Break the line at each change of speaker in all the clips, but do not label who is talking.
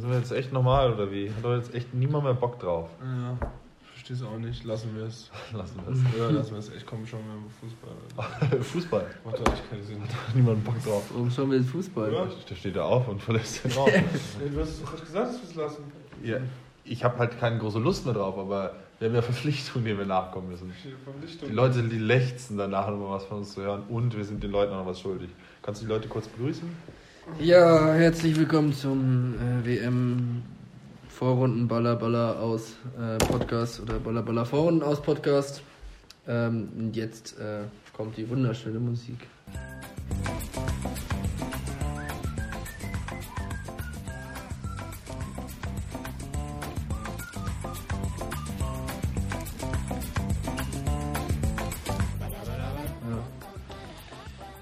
Sind wir jetzt echt normal oder wie? Hat doch jetzt echt niemand mehr Bock drauf.
Ja, versteh's auch nicht. Lassen wir es.
Lassen wir es.
Ja, lassen wir es. Ich komme schon mal mit Fußball.
Fußball.
Macht doch echt keinen Sinn.
Niemand Bock drauf.
Warum schauen wir jetzt Fußball?
Ja.
Der steht da auf und verlässt den Raum.
Du hast es doch gerade gesagt, dass wir es lassen.
ja, ich habe halt keine große Lust mehr drauf, aber wir haben ja Verpflichtungen, denen wir nachkommen müssen. Die Leute, die lechzen danach nochmal was von uns zu hören und wir sind den Leuten auch noch was schuldig. Kannst du die Leute kurz begrüßen?
Ja, herzlich willkommen zum äh, WM Vorrunden Baller Baller aus äh, Podcast oder Baller Baller Vorrunden aus Podcast. Ähm, und jetzt äh, kommt die wunderschöne Musik.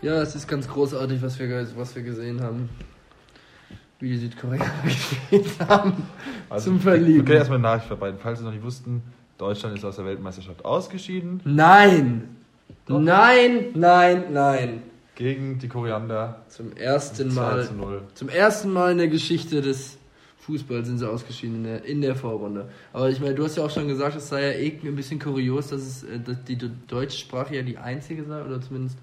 Ja. es ist ganz großartig, was wir, was wir gesehen haben. Wie die Südkoreaner gespielt haben. Zum Verlieben.
Wir können erstmal eine Nachricht verbreiten. Falls Sie noch nicht wussten, Deutschland ist aus der Weltmeisterschaft ausgeschieden
Nein! Nein, nein, nein.
gegen die Koriander.
Zum ersten
2
Mal.
zu 0.
Zum ersten Mal in der Geschichte des Fußballs sind sie ausgeschieden in der, in der Vorrunde. Aber ich meine, du hast ja auch schon gesagt, es sei ja eh ein bisschen kurios, dass, es, äh, dass die deutsche Sprache ja die einzige sei, oder zumindest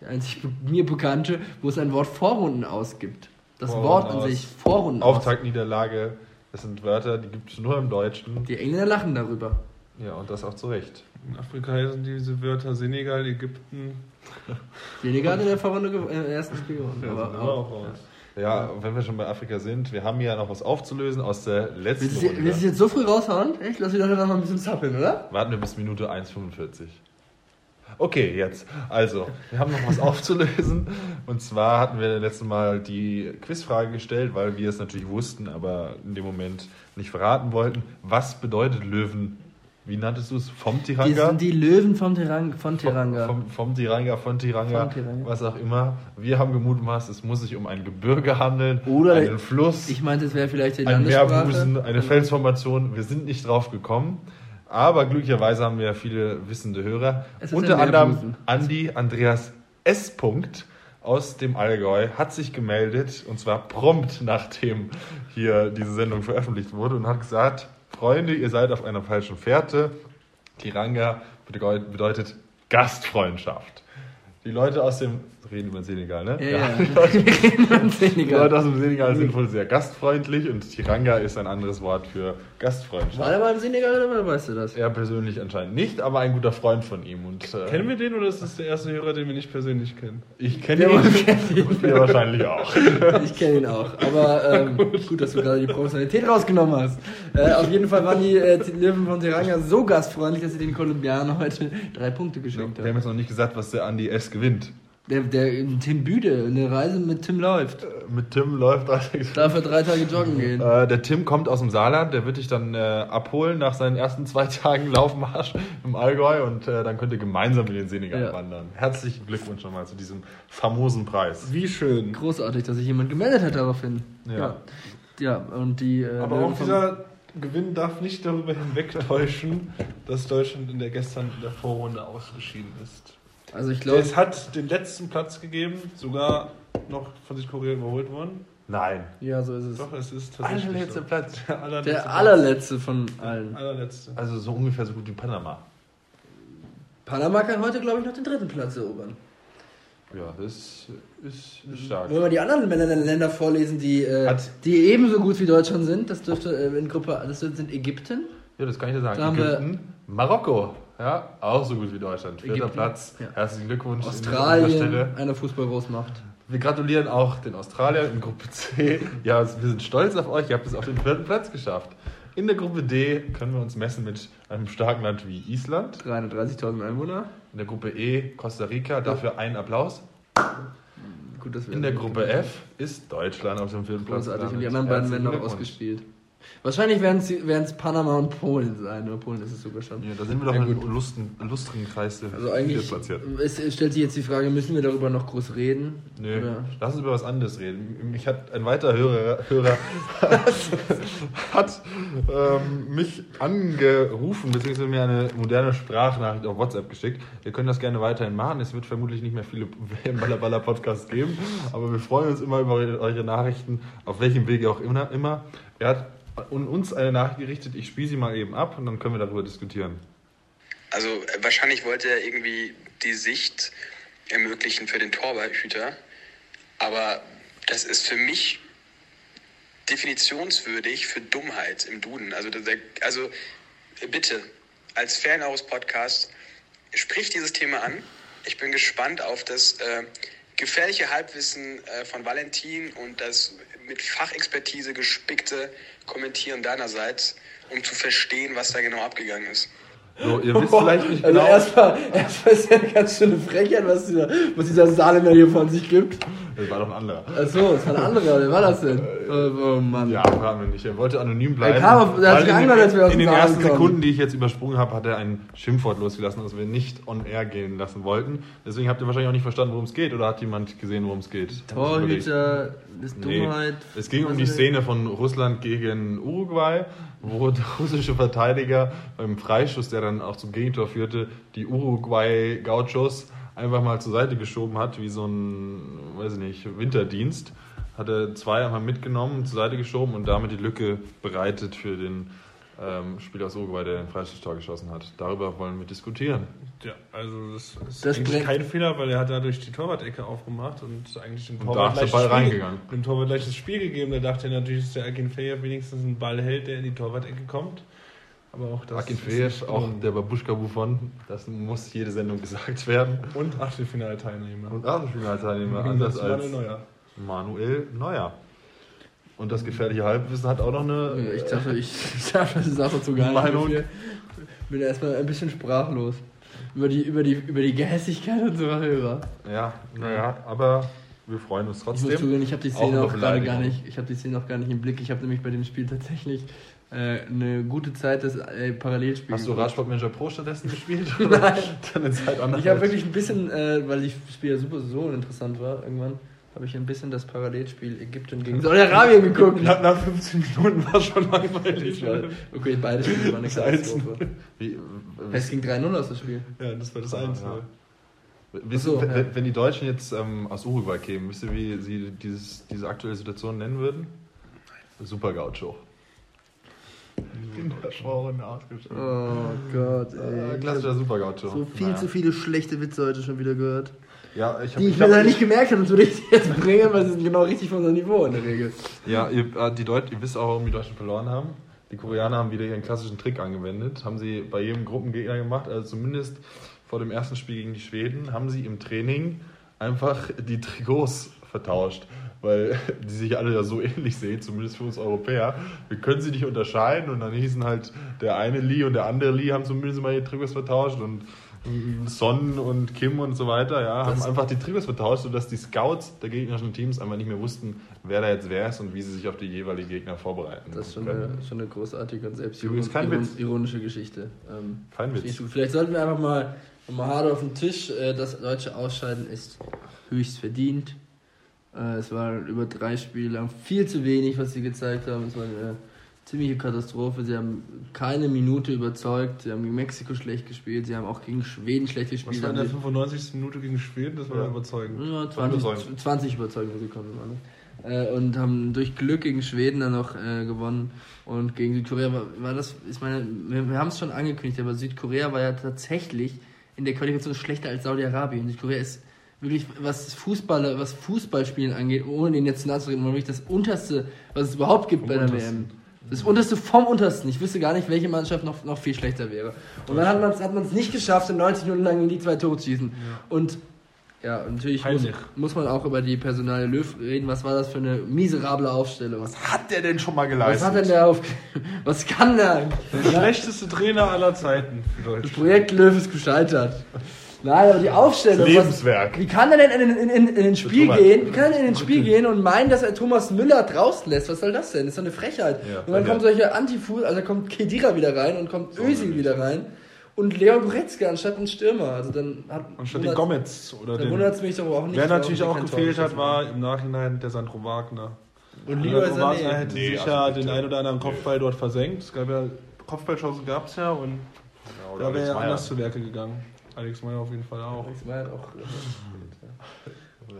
die einzig mir bekannte, wo es ein Wort Vorrunden ausgibt. Das
Vorrunden
Wort an
aus.
sich, Vorrunden.
Auftaktniederlage, das sind Wörter, die gibt es nur im Deutschen.
Die Engländer lachen darüber.
Ja, und das auch zu Recht.
In Afrika heißen diese Wörter Senegal, Ägypten.
Hat in der Vorrunde äh, im ersten Spiel gewonnen.
Ja,
aber auch,
auch raus.
Ja, und wenn wir schon bei Afrika sind, wir haben hier noch was aufzulösen aus der letzten
Willst du
Runde.
willst du jetzt so früh raushauen? Echt? Lass mich doch noch mal ein bisschen zappeln, oder?
Warten wir bis Minute 1,45. Okay, jetzt. Also, wir haben noch was aufzulösen. Und zwar hatten wir letztes Mal die Quizfrage gestellt, weil wir es natürlich wussten, aber in dem Moment nicht verraten wollten. Was bedeutet Löwen? Wie nanntest du es? Vom Tiranga?
sind die Löwen vom Terang, von Teranga.
Vom, vom, vom Tiranga, von Tiranga,
Tiranga.
was auch immer. Wir haben gemutmaßt, es muss sich um ein Gebirge handeln,
Oder-
einen Fluss,
Ich meinte, es wäre vielleicht die
ein. Meerbusen, eine Felsformation. Wir sind nicht drauf gekommen. Aber glücklicherweise haben wir viele wissende Hörer. Unter anderem. Andi Andreas S. Punkt aus dem Allgäu hat sich gemeldet und zwar prompt nachdem hier diese Sendung veröffentlicht wurde und hat gesagt, Freunde, ihr seid auf einer falschen Fährte. Tiranga bedeutet Gastfreundschaft. Die Leute aus dem, reden über den Senegal, ne?
Ja, ja.
Die Leute, die
Senegal.
Leute aus dem Senegal sind wohl sehr gastfreundlich und Tiranga ist ein anderes Wort für Gastfreundschaft.
War der mal im Senegal oder weißt du das?
Er persönlich anscheinend nicht, aber ein guter Freund von ihm. Und, äh,
Kennen wir den oder ist das der erste Hörer, den wir nicht persönlich kennen?
Ich kenne ihn und wir wahrscheinlich auch.
Ich kenne ihn auch. Aber ähm, gut, dass du gerade die Professionalität rausgenommen hast. Äh, auf jeden Fall waren die äh, Löwen von Teranga so gastfreundlich, dass sie den Kolumbianern heute drei Punkte geschenkt
Wir haben
haben.
jetzt noch nicht gesagt, was der Andi S. gewinnt.
Der, der Tim Büde, eine Reise mit Tim läuft.
Äh, Mit Tim läuft alles.
Darf er drei Tage joggen gehen.
Äh, der Tim kommt aus dem Saarland, der wird dich dann äh, abholen nach seinen ersten zwei Tagen Laufmarsch im Allgäu und äh, dann könnt ihr gemeinsam in den Senegal
Ja.
wandern. Herzlichen Glückwunsch nochmal zu diesem famosen Preis.
Wie schön.
Großartig, dass sich jemand gemeldet hat daraufhin.
Ja.
Ja, ja und die. Äh,
Aber auch dieser Gewinn darf nicht darüber hinwegtäuschen, dass Deutschland in der gestern in der Vorrunde ausgeschieden ist.
Also ich glaube.
Es hat den letzten Platz gegeben, sogar noch von Südkorea überholt worden.
Nein.
Ja, so ist es.
Doch, es ist tatsächlich
Allerletzter
so.
Platz.
Der allerletzte.
Der
Platz.
allerletzte von allen.
allerletzte.
Also so ungefähr so gut wie Panama.
Panama kann heute, glaube ich, noch den dritten Platz erobern.
Ja, das ist, ist stark.
Wollen wir die anderen Länder, vorlesen, die, äh, die ebenso gut wie Deutschland sind? Das dürfte äh, in Gruppe, das sind Ägypten.
Ja, das kann ich dir sagen.
Da haben wir-
Ägypten, Marokko, ja, auch so gut wie Deutschland. Vierter
Ägypten,
Platz.
ja.
Herzlichen Glückwunsch.
Australien,
Stelle.
eine Fußballgroßmacht.
Wir gratulieren auch den Australiern in Gruppe C. Ja, wir sind stolz auf euch. Ihr habt es auf den vierten Platz geschafft. In der Gruppe D können wir uns messen mit einem starken Land wie Island.
330.000 Einwohner.
In der Gruppe E Costa Rica. Dafür einen Applaus.
Gut, dass wir
In der Gruppe F ist Deutschland auf dem vierten Platz.
Großartig. Und die anderen beiden werden noch ausgespielt. Wahrscheinlich werden es Panama und Polen sein. Oder Polen ist es sogar schon.
Ja, da sind wir doch
Ja,
im
gut.
lustigen, lustigen Kreis der
Also eigentlich
platziert.
es, stellt sich jetzt die Frage, müssen wir darüber noch groß reden?
Nö,
Oder?
lass uns über was anderes reden. Mich hat ein weiterer Hörer, Hörer hat ähm, mich angerufen, beziehungsweise mir eine moderne Sprachnachricht auf WhatsApp geschickt. Wir können das gerne weiterhin machen. Es wird vermutlich nicht mehr viele Baller Podcasts geben, aber wir freuen uns immer über eure Nachrichten, auf welchem Wege auch immer. immer. Er hat un- uns eine Nachricht gerichtet, ich spiele sie mal eben ab und dann können wir darüber diskutieren.
Also äh, wahrscheinlich wollte er irgendwie die Sicht ermöglichen für den Torwarthüter. Aber das ist für mich definitionswürdig für Dummheit im Duden. Also, also bitte, als Fan eures Podcasts, sprich dieses Thema an. Ich bin gespannt auf das äh, gefährliche Halbwissen äh, von Valentin und das mit Fachexpertise gespickte Kommentieren deinerseits, um zu verstehen, was da genau abgegangen ist.
So, ihr wisst vielleicht nicht
Also
genau.
erstmal, erstmal ist ja eine ganz schöne Frechheit, was dieser, was dieser Saarländer hier von sich gibt.
Das war doch ein anderer.
Achso, das war ein anderer, wer war das denn? Oh, oh Mann.
Ja, fragen wir nicht. Er wollte anonym bleiben.
Er kam auf- er hat angehört, als wir aus
in den ersten
kommen.
Sekunden, die ich jetzt übersprungen habe, hat er ein Schimpfwort losgelassen, das wir nicht on air gehen lassen wollten. Deswegen habt ihr wahrscheinlich auch nicht verstanden, worum es geht. Oder hat jemand gesehen, worum es geht?
Torhüter, ist
Nee.
Dummheit.
Es ging um die
ist
Szene von Russland gegen Uruguay, wo der russische Verteidiger beim Freischuss, der dann auch zum Gegentor führte, die Uruguay-Gauchos einfach mal zur Seite geschoben hat, wie so ein, weiß ich nicht, Winterdienst. Hat er zwei einmal mitgenommen, zur Seite geschoben und damit die Lücke bereitet für den ähm, Spieler aus Uruguay, der den Freistoßtor geschossen hat. Darüber wollen wir diskutieren.
Ja, also das ist
Das
eigentlich kein Fehler, weil er hat dadurch die Torwart-Ecke aufgemacht und eigentlich dem
Und
Torwart
da ist der
gleich
Ball
das Spiel-. Dem Torwart gleich das Spiel gegeben. Da dachte er natürlich, dass der Akinfeev wenigstens einen Ball hält, der in die Torwart-Ecke kommt. Aber auch das
Akin
ist
Feev,
nicht
auch der Babuschka Buffon, das muss jede Sendung gesagt werden.
Und Achtelfinalteilnehmer.
Und Achtelfinalteilnehmer, anders als
Manuel Neuer.
Manuel Neuer. Und das gefährliche Halbwissen hat auch noch eine.
Ich dachte, ich, ich dachte, das ist auch dazu gar nicht
Meinung.
viel. bin erstmal ein bisschen sprachlos. Über die, über die, über die Gehässigkeit unserer Hörer.
Ja, naja, aber wir freuen uns
Ich muss
trotzdem.
zugeben, ich habe die
Auch
Szene
über
auch gerade gar nicht, ich habe die Szene auch gar nicht im Blick. Ich habe nämlich bei dem Spiel tatsächlich äh, eine gute Zeit des äh, Parallelspiels.
Hast du Radsportmanager Pro stattdessen gespielt?
Nein.
Dann in Zeit anders.
Ich habe wirklich ein bisschen, äh, weil die Spiel ja super so interessant war, irgendwann habe ich ein bisschen das Parallelspiel Ägypten gegen Saudi-Arabien geguckt.
Nach, nach 15 Minuten war es schon langweilig. ne?
Okay, beide Spiele waren eine Katastrophe.
Wie,
Es ging 3-0 aus das Spiel.
Ja, das war das
Ja,
Einzige.
ja. Wisst
so, ja.
wenn die Deutschen jetzt ähm, aus Uruguay kämen, wisst ihr, wie sie dieses, diese aktuelle Situation nennen würden? Super Gaucho. Kinderschauren ausgeschrieben.
Oh Gott, ey.
klassischer Super Gaucho.
So viel
Naja.
zu viele schlechte Witze heute schon wieder gehört.
Ja, ich
Die ich
ich
mir leider nicht gemerkt habe, das würde ich jetzt bringen, weil sie sind genau richtig von unserem Niveau in der Regel.
Ja, ihr, äh, die Deut ihr wisst auch, warum die Deutschen verloren haben. Die Koreaner haben wieder ihren klassischen Trick angewendet. Haben sie bei jedem Gruppengegner gemacht, also zumindest vor dem ersten Spiel gegen die Schweden, haben sie im Training einfach die Trikots vertauscht. Weil die sich alle ja so ähnlich sehen, zumindest für uns Europäer. Wir können sie nicht unterscheiden und dann hießen halt der eine Lee und der andere Lee haben zumindest mal ihre Trikots vertauscht und Son und Kim und so weiter, ja, haben
Das-
einfach die Trikots vertauscht, sodass die Scouts der gegnerischen Teams einfach nicht mehr wussten, wer da jetzt wer ist und wie sie sich auf die jeweilige Gegner vorbereiten.
Das ist schon eine, schon eine großartige und selbst iron- ironische Geschichte. Ähm,
Kein Witz.
Vielleicht sollten wir einfach mal, mal hart auf den Tisch. Äh, das deutsche Ausscheiden ist höchst verdient. Äh, es war über drei Spiele lang viel zu wenig, was sie gezeigt haben. Es war eine ziemliche Katastrophe. Sie haben keine Minute überzeugt. Sie haben gegen Mexiko schlecht gespielt. Sie haben auch gegen Schweden schlecht
Was
gespielt.
war in der
sie-
95. Minute gegen Schweden? Das war
Ja.
überzeugend.
Ja, 20,
Überzeugend.
20 überzeugende Sekunden waren. Äh, und haben durch Glück gegen Schweden dann noch äh, gewonnen. Und gegen Südkorea war, war das, ich meine, wir, wir haben es schon angekündigt, aber Südkorea war ja tatsächlich in der Qualifikation schlechter als Saudi-Arabien. Südkorea ist wirklich, was Fußballer, was Fußballspielen angeht, ohne den jetzt zu reden, wirklich das unterste, was es überhaupt gibt
Vom
bei der
Untersten.
WM. Das unterste vom untersten. Ich wüsste gar nicht, welche Mannschaft noch, noch viel schlechter wäre. Und dann hat man es nicht geschafft, in 90 Minuten lang in die zwei Tore zu schießen. Und ja, und natürlich muss, muss man auch über die Personale Löw reden. Was war das für eine miserable Aufstellung? Was,
Hat der denn schon mal geleistet?
hat denn der auf. Was kann der?
Der schlechteste Trainer aller Zeiten für
Das. Projekt Löw ist gescheitert. Nein, aber die Aufstellung.
Lebenswerk.
Was, wie kann er denn in, in, in, in ein Spiel
Thomas.
gehen? Wie kann er in ein Spiel gehen und meinen, dass er Thomas Müller draußen lässt? Was soll das denn? Das ist doch eine Frechheit.
Ja,
und dann
Frechheit.
kommen solche Antifuß, also kommt Kedira wieder rein und kommt Özil wieder rein und Leon Goretzka anstatt ein Stürmer. Also dann hat
Anstatt den Gomez oder
Dann
den.
wundert es mich doch auch nicht.
Wer natürlich auch gefehlt hat, war im Nachhinein der Sandro Wagner.
Und Leroy
Sandro Wagner
Sané.
hätte
Nee,
sicher
also
den
bitte.
ein oder anderen Kopfball dort versenkt. Es gab ja Kopfballchancen gab es ja und
Ja,
da wäre ja
Meyer.
anders zu Werke gegangen. Alex Meyer auf jeden Fall auch.
War halt auch.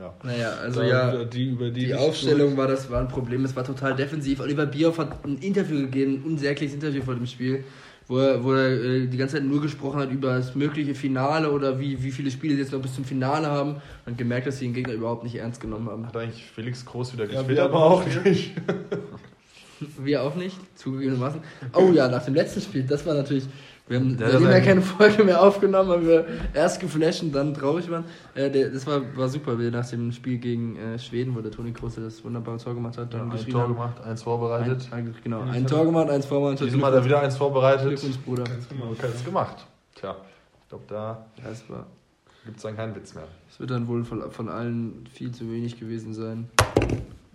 Ja.
Naja, also
Da-
ja.
die über die,
Die Aufstellung war das war ein Problem, es war total defensiv. Oliver Bierhoff hat ein Interview gegeben, ein unsägliches Interview vor dem Spiel, wo er, wo er äh, die ganze Zeit nur gesprochen hat über das mögliche Finale oder wie, wie viele Spiele sie jetzt noch bis zum Finale haben und gemerkt, dass sie den Gegner überhaupt nicht ernst genommen haben.
Hat eigentlich Felix Groß wieder
Ja,
gespielt?
wir aber auch nicht.
Wir auch nicht, zugegebenermaßen. Oh ja, nach dem letzten Spiel, das war natürlich. Wir haben
Ja,
seitdem ja keine Folge mehr aufgenommen, weil wir erst geflasht und dann traurig waren. Äh, der, das war, war super, wie nach dem Spiel gegen äh, Schweden, wo der Toni Kroos das wunderbare Tor gemacht hat, dann
Ein
geschrien
Tor gemacht, eins vorbereitet.
Ein, ein, genau, ein Tor gemacht, eins vorbereitet.
Diesmal hat er wieder eins vorbereitet.
Glückwunsch, Bruder.
Ganz gemacht. Tja, ich glaube, da
Ja,
gibt es dann keinen Witz mehr.
es wird dann wohl von, von allen viel zu wenig gewesen sein.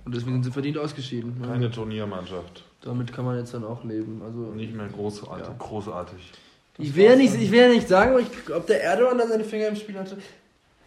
Und deswegen sind sie verdient ausgeschieden. ne?
Keine Turniermannschaft.
Damit kann man jetzt dann auch leben. Also,
Nicht mehr großartig.
Ja.
großartig.
ich, will ja nicht, ich will ja nicht sagen, ob, ich, ob der Erdogan da seine Finger im Spiel hatte.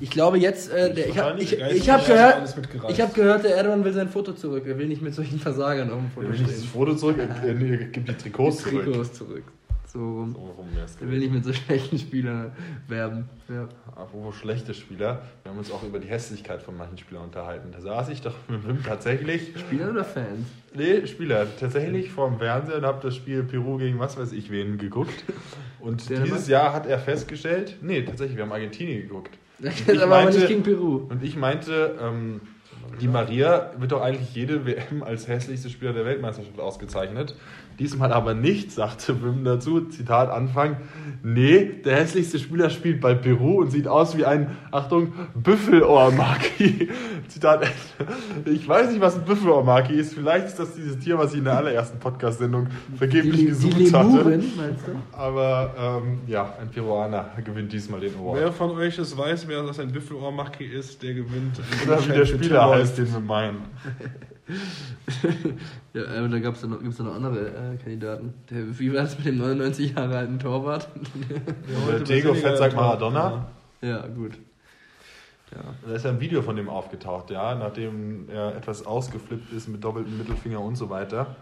Ich glaube jetzt, äh, der, ich habe ich, ich hab gehört, ich hab gehört, der Erdogan will sein Foto zurück. Er will nicht mit solchen Versagern auf dem Foto
Wenn ich das
stehen.
Foto zurück, er, er, er gibt die Trikots zurück.
Trikots zurück. So rum.
So rum
Er will nicht mit so schlechten Spielern werben. Ja.
Apropos schlechte Spieler, wir haben uns auch über die Hässlichkeit von manchen Spielern unterhalten. Da saß ich doch mit Wim tatsächlich,
Spieler oder Fans?
nee, Spieler, tatsächlich vorm Fernseher und habe das Spiel Peru gegen was weiß ich wen geguckt. Und
Dänemark?
dieses Jahr hat er festgestellt, nee, tatsächlich, wir haben Argentinien geguckt.
Das
Ich
aber,
meinte-
nicht gegen Peru.
Und ich meinte, ähm, die Maria wird doch eigentlich jede WM als hässlichste Spieler der Weltmeisterschaft ausgezeichnet. Diesmal aber nicht, sagte Wim dazu, Zitat Anfang, nee, der hässlichste Spieler spielt bei Peru und sieht aus wie ein, Achtung, Büffelohrmaki. Zitat Ende. Ich weiß nicht, was ein Büffelohrmaki ist. Vielleicht ist das dieses Tier, was ich in der allerersten Podcast-Sendung vergeblich
die,
gesucht
die
hatte.
Lemuren, meinst du?
Aber ähm, ja, ein Peruaner gewinnt diesmal den Award.
Wer von euch es weiß, wer das ein Büffelohrmacke ist, der gewinnt.
Oder wie der Spieler heißt, den wir meinen.
Ja, äh, da gab's da noch, gibt's noch andere äh, Kandidaten. Der, wie war das mit dem 99 Jahre alten Torwart?
Diego Fett sagt Maradona.
ja, gut. Ja.
Da ist ja ein Video von dem aufgetaucht, ja, nachdem er etwas ausgeflippt ist mit doppeltem Mittelfinger und so weiter.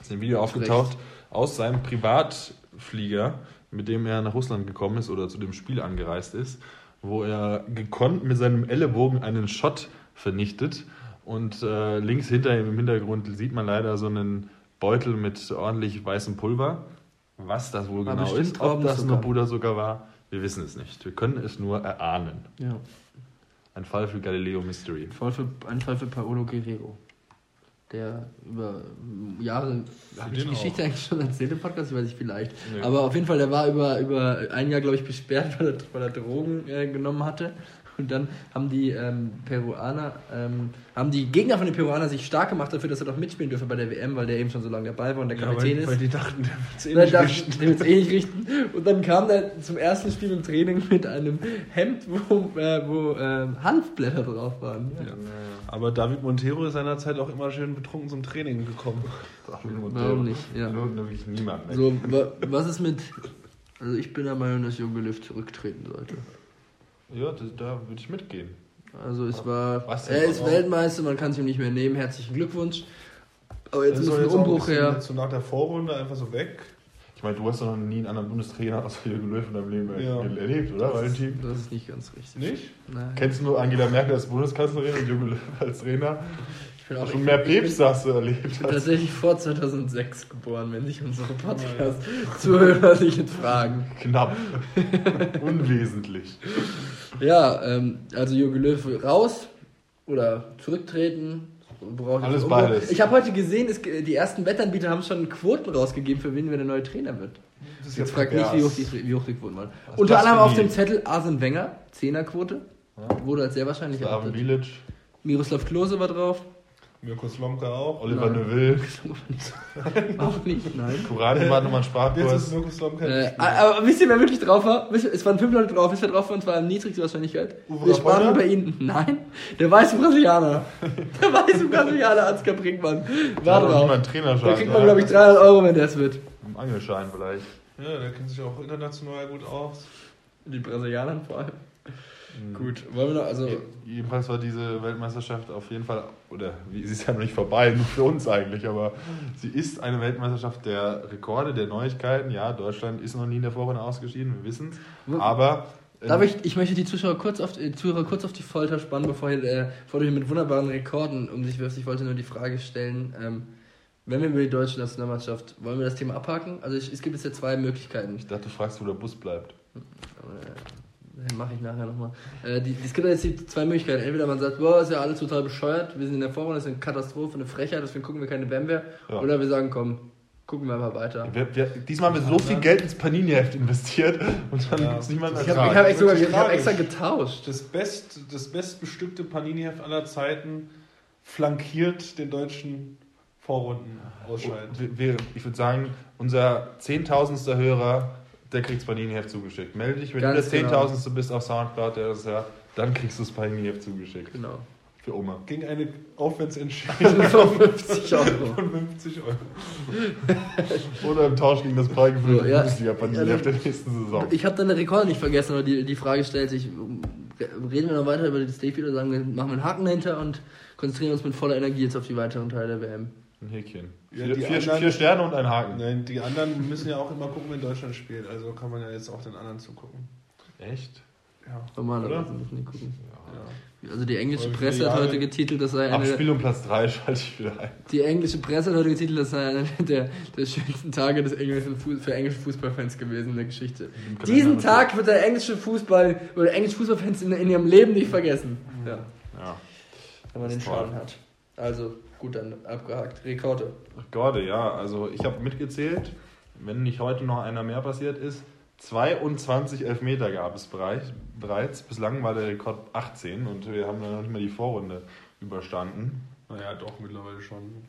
Ist ein Video aufgetaucht aus seinem Privatflieger, mit dem er nach Russland gekommen ist oder zu dem Spiel angereist ist, wo er gekonnt mit seinem Ellenbogen einen Shot vernichtet. Und äh, links hinter ihm im Hintergrund sieht man leider so einen Beutel mit ordentlich weißem Pulver. Was das wohl
War
genau ist, ob das nur Puderzucker war, wir wissen es nicht. Wir können es nur erahnen.
ja.
Ein Fall für Galileo Mystery.
Ein Fall für, ein Fall für Paolo Guerrero. Der über Jahre, habe ich die Geschichte eigentlich schon erzählt im Podcast? Ich weiß nicht, vielleicht.
Nee.
Aber auf jeden Fall, der war über, über ein Jahr, glaube ich, besperrt, weil er, weil er Drogen äh, genommen hatte. Und dann haben die ähm, Peruaner, ähm, haben die Gegner von den Peruanern sich stark gemacht dafür, dass er doch mitspielen dürfe bei der WM, weil der eben schon so lange dabei war und der Kapitän
weil,
ist.
weil die dachten, der wird es eh nicht
dachte
richten.
ich, der wird's eh nicht richten. Und dann kam der zum ersten Spiel im Training mit einem Hemd, wo, äh, wo ähm, Hanfblätter drauf waren. Ja.
Aber David Montero ist seinerzeit auch immer schön betrunken zum Training gekommen.
Warum nicht? Ja.
Wirklich niemand.
So, wa was ist mit. Also ich bin der Meinung, dass Junge Lift zurücktreten sollte.
Ja, das, da würde ich mitgehen.
Also es war.
Was denn?
er ist? Weltmeister, man kann es ihm nicht mehr nehmen. Herzlichen Glückwunsch. Aber jetzt
Das
muss
soll
ein
jetzt
Umbruch
bisschen
her.
jetzt So nach der Vorrunde einfach so weg.
Ich meine, du hast doch noch nie einen anderen Bundestrainer außer Jürgen Löw in deinem Leben
Ja.
erlebt, oder, Valentin?
Das ist nicht ganz richtig.
Nicht?
Nein.
Kennst du nur Angela Merkel als Bundeskanzlerin und Jürgen Löw als Trainer?
Bin auch
Schon mehr Päpste hast du erlebt.
Ich bin tatsächlich vor 2006 geboren, wenn sich unsere Podcast-Zuhörer sich jetzt fragen.
Knapp. Unwesentlich.
Ja, ähm, also Jürgen Löw raus oder zurücktreten.
Alles beides.
Ich habe heute gesehen, es, die ersten Wettanbieter haben schon Quoten rausgegeben, für wen wer der neue Trainer wird.
Das
Jetzt fragt nicht, wie hoch, die, wie hoch die Quoten waren.
Was
Unter anderem auf dem Zettel Arsene Wenger, 10er-Quote. Wurde als sehr wahrscheinlich.
Bilic.
Miroslav Klose war drauf.
Mirko Slomka auch.
Oliver
Nein.
Neuville.
Auch nicht, nein.
Kurani war nochmal ein
Jetzt ist
Sprachkurs.
Mirko Slomka
Äh,
nicht
aber wisst ihr, wer wirklich drauf war? Es waren fünf Leute drauf. Ihr, wer drauf war? Und zwar am niedrigsten Wahrscheinlichkeit. Wir sprachen über ihn. Nein, der weiße Brasilianer. Der weiße Brasilianer, Ansgar Brinkmann. War
Da
drauf. Da kriegt man, glaube ich, 300 Euro, wenn der es wird.
Im Angelschein vielleicht.
Ja, der kennt sich auch international gut aus.
Die Brasilianer vor allem. Gut, wollen wir noch, also.
Jedenfalls war diese Weltmeisterschaft auf jeden Fall, oder sie ist ja noch nicht vorbei, nur für uns eigentlich, aber sie ist eine Weltmeisterschaft der Rekorde, der Neuigkeiten. Ja, Deutschland ist noch nie in der Vorrunde ausgeschieden, wir wissen es. Aber. ähm,
Darf ich, ich möchte die Zuschauer kurz auf, äh, Zuhörer kurz auf die Folter spannen, bevor, ihr, äh, bevor du hier mit wunderbaren Rekorden um sich wirfst. Ich wollte nur die Frage stellen, ähm, wenn wir über die deutsche Nationalmannschaft, wollen wir das Thema abhaken? Also ich, es gibt jetzt ja zwei Möglichkeiten.
Ich dachte, du fragst, wo der Bus bleibt.
Äh, Mache ich nachher nochmal. Äh, die, es gibt jetzt die zwei Möglichkeiten. Entweder man sagt, boah, ist ja alles total bescheuert, wir sind in der Vorrunde, das ist eine Katastrophe, eine Frechheit, deswegen gucken wir keine Bamware.
Ja.
Oder wir sagen, komm, gucken wir mal weiter.
Wir, wir, diesmal haben wir so viel Geld ins Panini-Heft investiert und dann
Ja.
gibt es niemanden
Ich habe hab echt sogar ich
Wirklich
hab extra getauscht.
Das, best, das bestbestückte Panini-Heft aller Zeiten flankiert den deutschen Vorrunden-Ausscheid.
Wir- wir- Ich würde sagen, unser zehntausendster Hörer, der kriegt das Panini-Heft zugeschickt. Melde dich, wenn
Ganz
du der
genau.
zehntausendste bist auf Soundcloud, der das ja, dann kriegst du das Panini-Heft zugeschickt.
Genau.
Für Oma.
Gegen eine Aufwärtsentschädigung
50 Euro.
von 50 Euro.
Oder im Tausch gegen das preisgefüllte
So, ja.
Bundesliga-Panini-Heft der nächsten Saison.
Ich habe deine Rekorde nicht vergessen, aber die, die Frage stellt sich, reden wir noch weiter über das Defeat oder sagen wir, machen wir einen Haken dahinter und konzentrieren uns mit voller Energie jetzt auf die weiteren Teile der WM.
Ein Häkchen.
Ja,
vier,
die
vier,
anderen-
vier Sterne und ein Haken.
Nein, die anderen müssen ja auch immer gucken, wenn Deutschland spielt. Also kann man ja jetzt auch den anderen zugucken.
Echt?
Ja.
Normalerweise
Oder?
müssen die gucken.
ja.
Also die englische Presse hat heute getitelt, das sei
Ab
eine,
Spiel um Platz 3 schalte ich wieder ein.
die englische Presse hat heute getitelt, das sei einer der, der schönsten Tage des englischen Fuß, für englische Fußballfans gewesen in der Geschichte. Diesen Tag wird der englische Fußball oder englische Fußballfans in, in ihrem Leben nicht vergessen. Ja,
Ja.
wenn man den
Das.
Schaden hat. Also gut dann abgehakt. Rekorde.
Gorde, ja. Also ich habe mitgezählt, wenn nicht heute noch einer mehr passiert ist, 22 Elfmeter gab es bereits. bereits. Bislang war der Rekord 18 und wir haben dann noch nicht mal die Vorrunde überstanden.
Naja, doch, mittlerweile schon.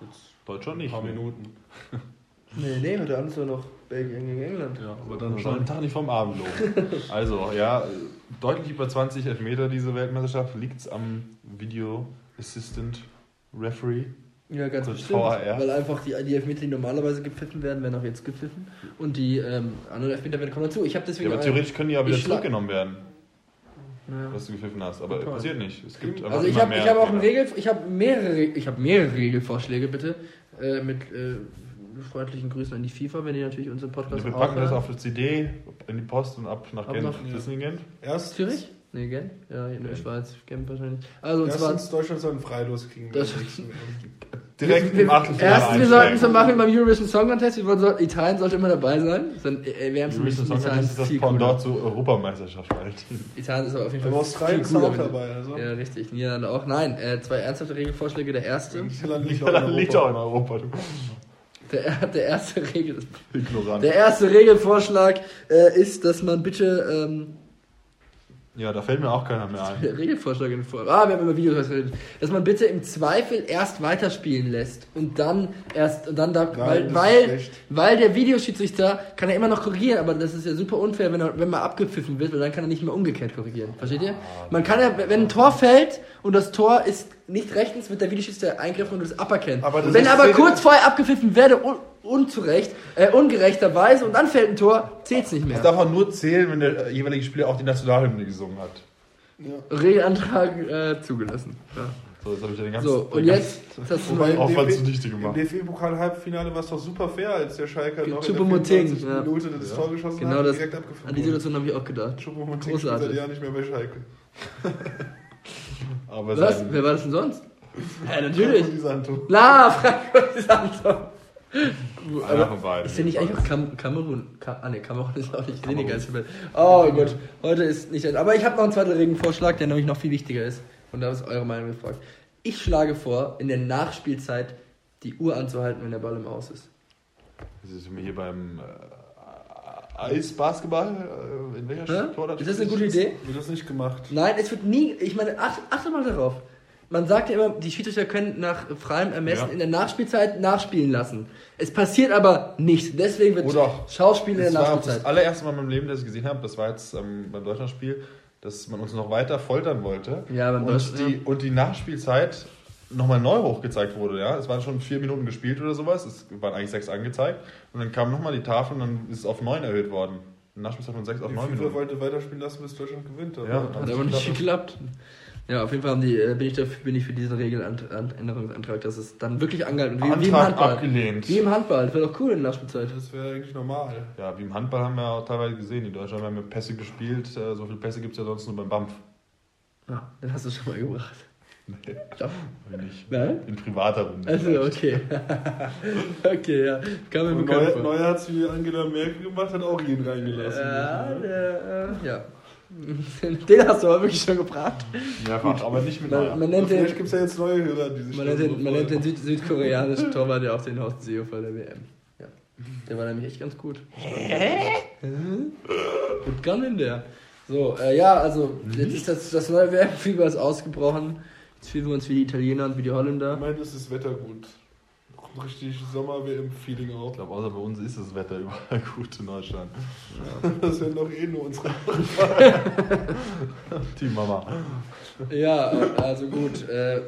Jetzt
Deutschland
ein
nicht.
paar
ne?
Minuten.
Nee, nee, heute Abend ist doch noch Belgien gegen England.
Ja, aber
Dann
schon.
ein Tag nicht vom Abend loben. Also, ja, deutlich über 20 Elfmeter diese Weltmeisterschaft. Liegt es am Video Assistant Referee?
Ja, ganz
Das
bestimmt.
VAR.
Weil einfach die, die Elfmeter, die normalerweise gepfiffen werden, werden auch jetzt gepfiffen. Und die ähm, anderen Elfmeter werden kommen dazu. Ich habe
Ja,
deswegen.
aber theoretisch können die ja wieder zurückgenommen werden,
Ja.
was du gepfiffen hast. Aber
Total.
passiert nicht. Es gibt einfach
Also ich habe ich hab auch einen. Regel, ich habe mehrere, ich habe mehrere Regelvorschläge bitte äh, mit äh, freundlichen Grüßen an die FIFA, wenn die natürlich unseren Podcast
Wir packen das auf die CD in die Post und ab nach
Ab
Genf.
nach-
Gent?
Erst,
Zürich? Nee, Gent? Ja, in der Schweiz, Genf wahrscheinlich. Also zwar
Erstens, Deutschland soll einen Freilos kriegen.
Das-.
Direkt
wir,
im Achtelfinale
Erstens, wir sollten es so machen beim Eurovision Song Contest. Wir wollen, Italien sollte immer dabei sein. Dann äh, für mich
Eurovision Song Contest ist das Pendant
cooler.
zur Europameisterschaft. Alter.
Italien ist aber auf jeden Fall
Aber Australien ist auch dabei. Also.
Ja, richtig. Niederlande auch. Nein, äh, zwei ernsthafte Regelvorschläge. Der erste,
Niederlande liegt auch in Europa.
auch in Europa. Du
der, der erste Regel,
Ignorant.
der erste Regelvorschlag äh, ist, dass man bitte ähm,
Ja, da fällt mir auch keiner mehr ein.
Regelvorschlag in vor. Ah, wir haben über Videos geredet. Dass man bitte im Zweifel erst weiterspielen lässt und dann erst und dann da,
Nein,
weil, weil, weil der Videoschiedsrichter kann er immer noch korrigieren, aber das ist ja super unfair, wenn er, wenn man abgepfiffen wird, weil dann kann er nicht mehr umgekehrt korrigieren. Versteht ihr? Man kann ja, wenn ein Tor fällt und das Tor ist nicht rechtens, wird der Videoschiedsrichter eingriffen und das aberkennen.
Aber
wenn
ist-
aber kurz vorher abgepfiffen werde, un, unzurecht, äh, ungerechterweise und dann fällt ein Tor, zählt's nicht mehr.
Das darf auch nur zählen, wenn der äh, jeweilige Spieler auch die Nationalhymne gesungen hat.
Regelantrag äh, zugelassen. Ja.
So, jetzt habe ich ja den ganzen.
So, und jetzt, das hast du mal
im
Aufwand zunichte
Im
gemacht.
DFB-Pokal-Halbfinale war es doch super fair, als der Schalker noch in der
Choupo-Moting,
24.
ja.
Minute das
Ja.
Tor geschossen
Genau
hat
das-
und direkt abgefangen
An die Situation habe ich auch gedacht. Großartig.
seit Jahren nicht mehr bei Schalke.
Aber
Was? Wer war das denn sonst? Ja, natürlich.
Und die Santo.
La.
Einer von beiden.
Ist der nicht eigentlich auch Kam Kamerun? Ka ah ne, Kamerun ist auch nicht Senegal. ist Welt. Oh gut, heute ist nicht. Aber ich habe noch einen zweiten Regenvorschlag, der nämlich noch viel wichtiger ist. Und da ist eure Meinung gefragt. Ich schlage vor, in der Nachspielzeit die Uhr anzuhalten, wenn der Ball im Aus ist.
Das ist mir hier beim äh, Eisbasketball. Äh, in welcher
Ja?
Sportart
Ist das eine gute Idee?
Wird das nicht gemacht?
Nein, es wird nie. Ich meine, acht, achte mal darauf. man sagt ja immer, die Schiedsrichter können nach freiem Ermessen
Ja.
in der Nachspielzeit nachspielen lassen. Es passiert aber nichts. Deswegen wird
Oder
Schauspiel in der
Das war
Nachspielzeit.
das allererste Mal in meinem Leben, dass ich gesehen habe, das war jetzt ähm, beim Deutschlandspiel, dass man uns noch weiter foltern wollte.
Ja, beim
und,
Deutsch-
die, und die Nachspielzeit nochmal neu hochgezeigt wurde. Ja, Es waren schon vier Minuten gespielt oder sowas. Es waren eigentlich sechs angezeigt. Und dann kam nochmal die Tafel und dann ist es auf neun erhöht worden. Nachspielzeit von sechs auf neun Minuten.
wollte weiterspielen lassen, bis Deutschland gewinnt.
Ja,
hat
aber nicht
geklappt.
Ja, auf jeden Fall haben die, äh, bin, ich dafür, bin ich für diesen Regeländerungsantrag, dass es dann wirklich angehalten wird. Wie, wie im Handball.
abgelehnt.
Wie im Handball. Das wäre doch cool in der Nachspielzeit.
Das wäre eigentlich normal.
Ja, wie im Handball haben wir auch teilweise gesehen. Die Deutschen haben ja mit Pässe gespielt. Äh, So viele Pässe gibt es ja sonst nur beim BAMF.
Ja, den hast du schon mal gebracht.
Nee,
Doch.
nicht.
Nein?
In privater Runde.
Also,
vielleicht.
okay. okay, ja.
Und
bekannt
Neuer. Neuer hat es wie Angela Merkel gemacht, hat auch jeden reingelassen.
Ja, der, äh, ja. Den hast du aber wirklich schon gebracht.
Mehrfach, aber nicht mit
Man,
Neuer.
man nennt den,
Vielleicht gibt es ja jetzt neue Hörer, die sich
man nennt den, man nennt den. Süd südkoreanischen Torwart ja auch den Horst Seehofer der WM. Ja. Der war nämlich echt ganz gut. Hä? Gut kann denn der? So, äh, ja, also, jetzt ist das, das neue WM-Fieber ist ausgebrochen. Jetzt fühlen wir uns wie die Italiener und wie die
Ich
Holländer.
meine, es ist Wetter gut. Richtig Sommer-WM-Feeling auch.
Ich glaube, außer bei uns ist das Wetter überall gut in Deutschland.
Das werden doch eh nur unsere.
Die Mama.
Ja, also gut. Äh,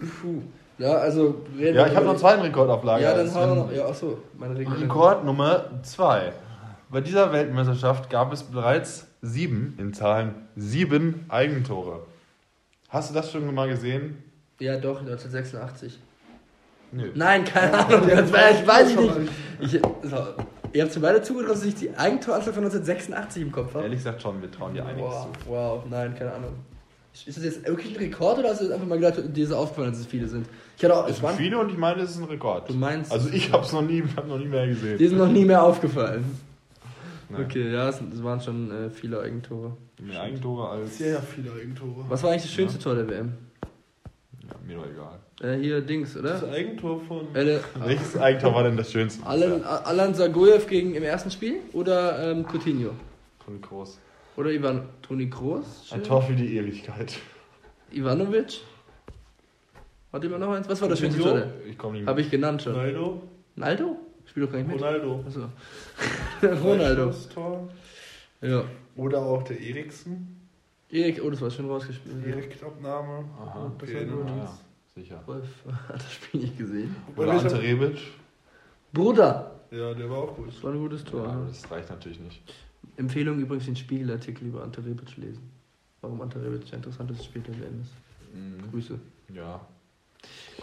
puh. Ja, also, reden
Ja, ich habe noch einen
die-
zweiten Rekord auf Lager.
Ja, dann
Das
hauen wir noch. Ja, achso, meine Regel.
Rekord Nummer 2. Bei dieser Weltmeisterschaft gab es bereits sieben, in Zahlen, sieben Eigentore. Hast du das schon mal gesehen?
Ja, doch, 1986.
Nö.
Nein, keine Ahnung, das weiß, weiß ich nicht. Ich, so, ihr habt mir beide zugetraut, dass ich die Eigentoranzahl von 1986 im Kopf habe.
Ehrlich gesagt schon, wir trauen dir einiges
Wow,
zu.
wow, nein, keine Ahnung. Ist das jetzt wirklich ein Rekord oder hast du einfach mal gedacht, dir ist aufgefallen, dass es viele sind? Ich hatte auch,
Es
waren,
viele und ich meine, es ist ein Rekord.
du meinst,
Also ich habe es noch nie, hab noch nie mehr gesehen.
die sind noch nie mehr aufgefallen.
Nein.
Okay, ja, es, es waren schon äh, viele Eigentore.
Mehr Eigentore als.
Sehr viele Eigentore.
Was war eigentlich das schönste Tor der WM?
Ja, mir doch egal.
Äh, hier Dings, oder?
Das Eigentor von.
Äh,
Welches Eigentor war denn das schönste?
Alan, Alan Zagoyev gegen im ersten Spiel oder ähm, Coutinho?
Von groß.
Oder Ivan Toni Kroos?
Ein Tor für die Ewigkeit.
Ivanovic? Hat jemand noch eins? Was war das schönste? Tor?
Ich komme nicht
Habe ich genannt schon.
Ronaldo.
Naldo? Spielt doch gar nicht mit.
Ronaldo.
Achso. Ronaldo.
Tor.
Ja.
Oder auch der Eriksen.
Erik, oh, das war schon rausgespielt.
Direktabnahme.
Aha,
Das
okay,
war gut.
ja, ja, sicher.
Wolf hat das Spiel nicht gesehen.
Oder Ante Rebic.
Bruder!
Ja, der war auch gut.
Das war ein gutes Tor.
Ja,
ne?
das reicht natürlich nicht.
Empfehlung übrigens den Spiegelartikel über Ante Rebic lesen. Warum Ante Rebic ein interessantes Spiel der WM ist.
Mhm.
Grüße.
Ja,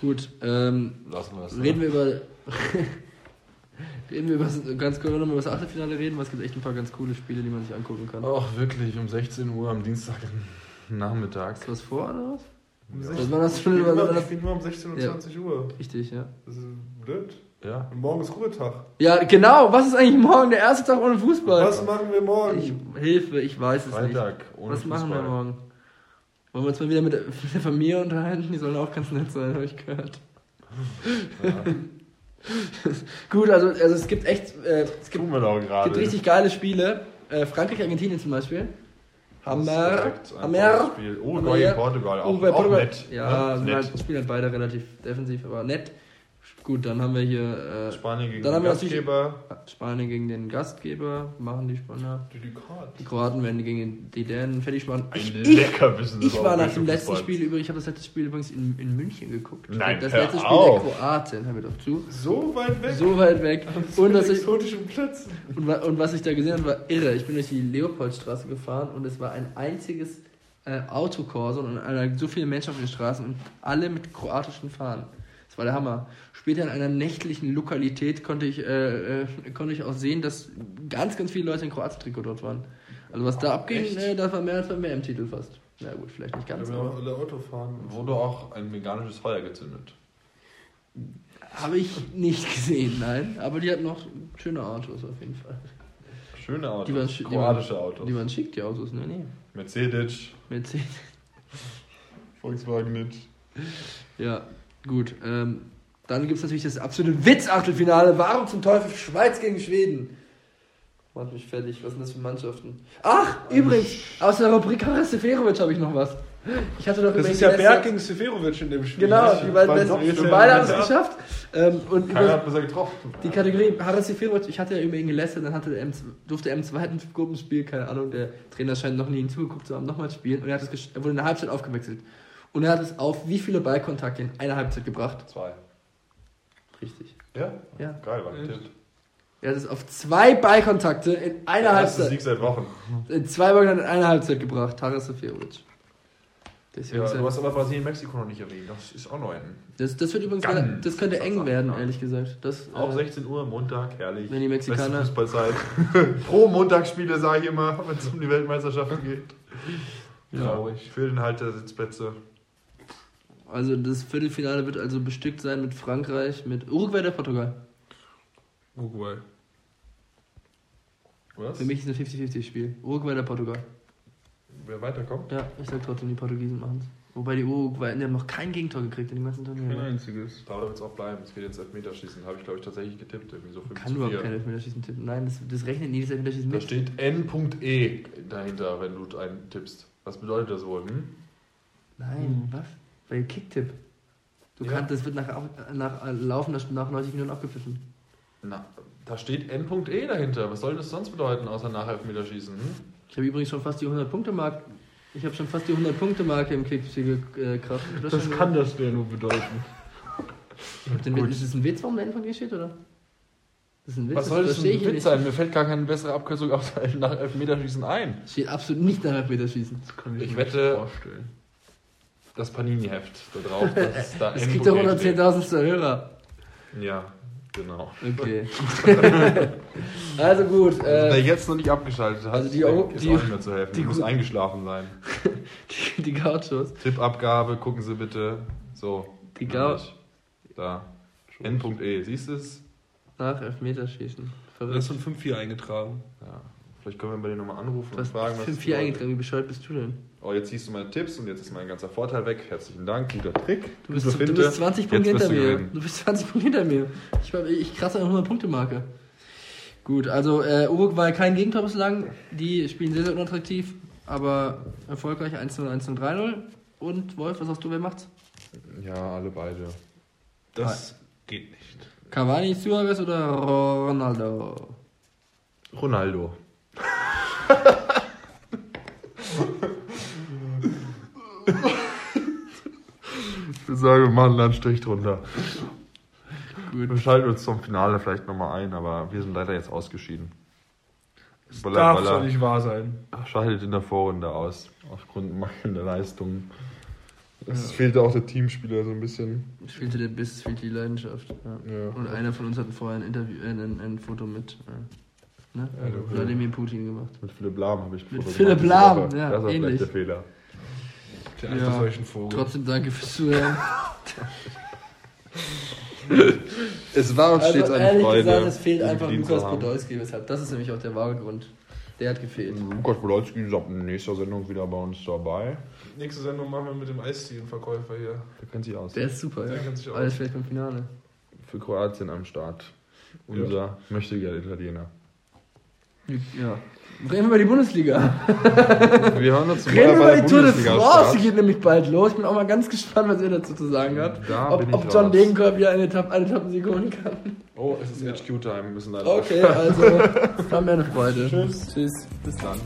Gut, ähm,
lassen wir das.
reden wir über. reden wir über das, ganz kurz nochmal über das Achtelfinale reden, weil es gibt echt ein paar ganz coole Spiele, die man sich angucken kann.
Ach, wirklich, um 16 Uhr am Dienstag Nachmittag.
Ist was vor oder was?
Um
Ja.
16
Was war das für
immer, ich
das?
spiele immer um 16 und
Ja.
20 Uhr.
Richtig, ja.
Das ist blöd.
Ja.
Und morgen ist Ruhetag.
Ja, genau. Was ist eigentlich morgen der erste Tag ohne Fußball?
Was machen wir morgen?
Ich, Hilfe, ich weiß es
Freitag,
nicht.
ohne
Was machen wir
Fußball.
morgen? Wollen wir uns mal wieder mit der, mit der Familie unterhalten? Die sollen auch ganz nett sein, habe ich gehört.
Ja.
Gut, also, also es gibt echt, äh, es gibt,
gerade.
gibt richtig geile Spiele. Äh, Frankreich, Argentinien zum Beispiel. Hammer. Hammer.
Spiel. Uruguay gegen Portugal, auch,
Uruguay,
auch
Portugal.
nett.
Ja,
ne? nett.
halt, spielen halt beide relativ defensiv, aber nett. Gut, dann haben wir hier
Spanien gegen
Dann haben
den Gastgeber.
äh, Spanien gegen den Gastgeber. Machen die Spanier.
Die Ducat.
Die Kroaten werden gegen die Dänen fertig machen.
Ein
Ich,
Leckerbissen des
ich war nach dem letzten. Spiel übrigens, ich habe das letzte Spiel übrigens in, in München geguckt.
Nein,
das
hör
letzte Spiel
auf.
der Kroaten, hör mir doch zu.
So weit weg.
So weit weg.
Zu
Und, ich, und, und was ich da gesehen habe, war irre. Ich bin durch die Leopoldstraße gefahren und es war ein einziges äh, Autokorso und so viele Menschen auf den Straßen und alle mit kroatischen Fahnen. Das war der Hammer. Später in einer nächtlichen Lokalität konnte ich, äh, äh, konnte ich auch sehen, dass ganz, ganz viele Leute in Kroatien-Trikot dort waren. Also was da abging, äh, das war mehr als beim WM-Titel fast. Na gut, vielleicht nicht
Ja,
ganz,
wir haben
aber
alle Auto fahren.
Wurde auch ein veganisches Feuer gezündet.
habe ich nicht gesehen, nein. Aber die hatten noch schöne Autos auf jeden Fall.
Schöne Autos.
Die waren, die
Kroatische
waren,
Autos.
Die waren schick, die Autos, ne? Nee.
Mercedes,
Mercedes.
Volkswagen nicht.
Ja, gut. Ähm, dann gibt es natürlich das absolute Witz-Achtelfinale. Warum zum Teufel Schweiz gegen Schweden? Macht mich fertig. Was sind das für Mannschaften? Ach, übrigens, aus der Rubrik Haris Seferovic habe ich noch was. Ich hatte doch
Das ist ja Berg gegen Seferovic in dem Spiel.
Genau, die beiden, besten- beide haben es
Ja.
geschafft. Ähm, und
Keiner
über
hat bisher getroffen.
die Kategorie Haris Seferovic, ich hatte ja über ihn gelästert, dann hatte er im, durfte er im zweiten Gruppenspiel, keine Ahnung, der Trainer scheint noch nie hinzugeguckt zu haben, nochmal spielen und er, hat es gesch- er wurde in der Halbzeit aufgewechselt. Und er hat es auf wie viele Ballkontakte in einer Halbzeit gebracht?
Zwei.
Richtig.
Ja?
Ja.
Geil, war? Tipp.
Er hat es auf zwei Ballkontakte in einer
Der
Halbzeit,
Sieg seit Wochen.
in zwei Ballkontakte in einer Halbzeit gebracht, Haris Seferovic. Deswegen
Ja, du hast aber Brasilien-Mexiko noch nicht erwähnt. Das ist auch neu.
das, das wird übrigens,
Ganz
das könnte eng werden,
ja.
ehrlich gesagt. Das,
Auch
äh,
16 Uhr, Montag, herrlich.
Wenn die Mexikaner-
Fußballzeit. Pro Montagsspiele, sage ich immer, wenn es um die Weltmeisterschaften geht.
Traurig.
Für den Halt der Sitzplätze.
Also das Viertelfinale wird also bestückt sein mit Frankreich, mit Uruguay oder Portugal.
Uruguay.
Was?
Für mich ist ein 50-50-Spiel. Uruguay oder Portugal.
Wer weiterkommt?
Ja, ich sag trotzdem, die Portugiesen machen es. Wobei die Uruguay, die haben noch kein Gegentor gekriegt in dem ganzen Turnier.
Kein
ne?
einziges.
Da wird es auch bleiben. Es geht jetzt Elfmeterschießen. Habe ich, glaube ich, tatsächlich getippt. Irgendwie so 5
Kann überhaupt
4.
kein Elfmeterschießen tippen. Nein, das, das rechnet nie das Elfmeterschießen
Da
mit.
steht N.E dahinter, wenn du einen tippst. Was bedeutet das wohl? Hm?
Nein, was? Weil Kicktipp. Du
Ja.
kannst, das wird nach, nach Laufen nach 90 Minuten abgepfiffen.
Na, da steht N.E dahinter. Was soll das sonst bedeuten, außer nach Elfmeterschießen? Hm?
Ich habe übrigens schon fast die 100-Punkte-Marke. Ich habe schon fast die 100-Punkte-Marke im Kicktipp äh, Kraft.
Das kann das ja nur bedeuten.
Ich den ist das ein Witz, warum da hinten von dir steht, oder? Das ist ein Witz.
Was soll das denn
ich
ein Witz
nicht.
sein? Mir fällt gar keine bessere Abkürzung außer nach Elfmeterschießen ein.
Steht absolut nicht nach Elfmeterschießen.
Das kann
Ich
mir
wette-
nicht vorstellen.
Das Panini-Heft da drauf. Das ist da
Das
N.E
kriegt doch
steht.
110.000 Hörer.
Ja, genau.
Okay. also gut.
Also, wer
Äh,
jetzt noch nicht abgeschaltet hat,
also die-
ist
die-
auch nicht mehr zu helfen.
die
Die muss eingeschlafen sein.
die, die Gauchos.
Tippabgabe, gucken Sie bitte. So.
Die Gau
nämlich. Da. N.E. Siehst du es?
nach Elfmeterschießen.
Da ist
Verrückt.
schon 5-4 eingetragen.
Ja. Vielleicht können wir bei denen nochmal anrufen
Du
und fragen, was
5-4
das bedeutet.
eingetragen. Wie bescheuert bist du denn?
Oh, jetzt siehst du meine Tipps und jetzt ist mein ganzer Vorteil weg. Herzlichen Dank, guter Trick.
Du bist, du bist 20 Punkte
Jetzt
hinter
du
mir.
gewinnen.
Du bist 20 Punkte hinter mir. Ich, ich kratze an der 100-Punkte-Marke. Gut, also äh, Uruguay kein Gegentor bislang. Die spielen sehr, sehr unattraktiv, aber erfolgreich 1-0, 1-0, 3-0. Und Wolf, was sagst du, wer macht's?
Ja, alle beide.
Das geht nicht.
Cavani, Suarez oder Ronaldo?
Ronaldo. Würde sagen, wir machen da einen Strich drunter.
Gut.
Wir schalten uns zum Finale vielleicht nochmal ein, aber wir sind leider jetzt ausgeschieden.
Das
Baller,
darf
Baller.
doch nicht wahr sein.
Schaltet in der Vorrunde aus, aufgrund mangelnder Leistungen. Es fehlte auch der Teamspieler so ein bisschen.
Es fehlte der Biss, es fehlte die Leidenschaft. Ja.
Ja.
Und einer von uns hat vorher ein, Interview, äh, ein, ein Foto mit äh, ne?
Ja,
Vladimir Putin gemacht.
Mit Philipp Lahm habe ich ein
Mit
Foto
Philipp
diese
Lahm,
Woche.
ja,
Das war
ähnlich.
vielleicht der Fehler.
Der
Ja.
alte solchen Vogel.
Trotzdem danke fürs Zuhören.
Es war uns stets eine
ehrlich
Freude.
gesagt, es fehlt einfach Lukas. Podolski. Weshalb? Das ist nämlich auch der wahre Grund. Der hat gefehlt.
Lukas Podolski ist ab nächster Sendung wieder bei uns dabei.
Nächste Sendung machen wir mit dem Eisdielen-Verkäufer hier.
Der kennt sich aus.
Der ist super,
Der
ja.
kennt sich aus.
Alles vielleicht beim Finale.
Für Kroatien am Start. Unser möchte gerne Italiener.
Ja. Reden wir über die Bundesliga.
Wir hören uns zum
Reden wir über die Tour de France. Die geht nämlich bald los. Ich bin auch mal ganz gespannt, was ihr dazu zu sagen habt.
Da
ob ob John. Degenkolb wieder eine, Etappe, eine Etappensieg holen kann.
Oh, es ist HQ-Time. Wir müssen leider
Okay, also, war mir eine Freude.
Tschüss.
Tschüss.
Bis dann.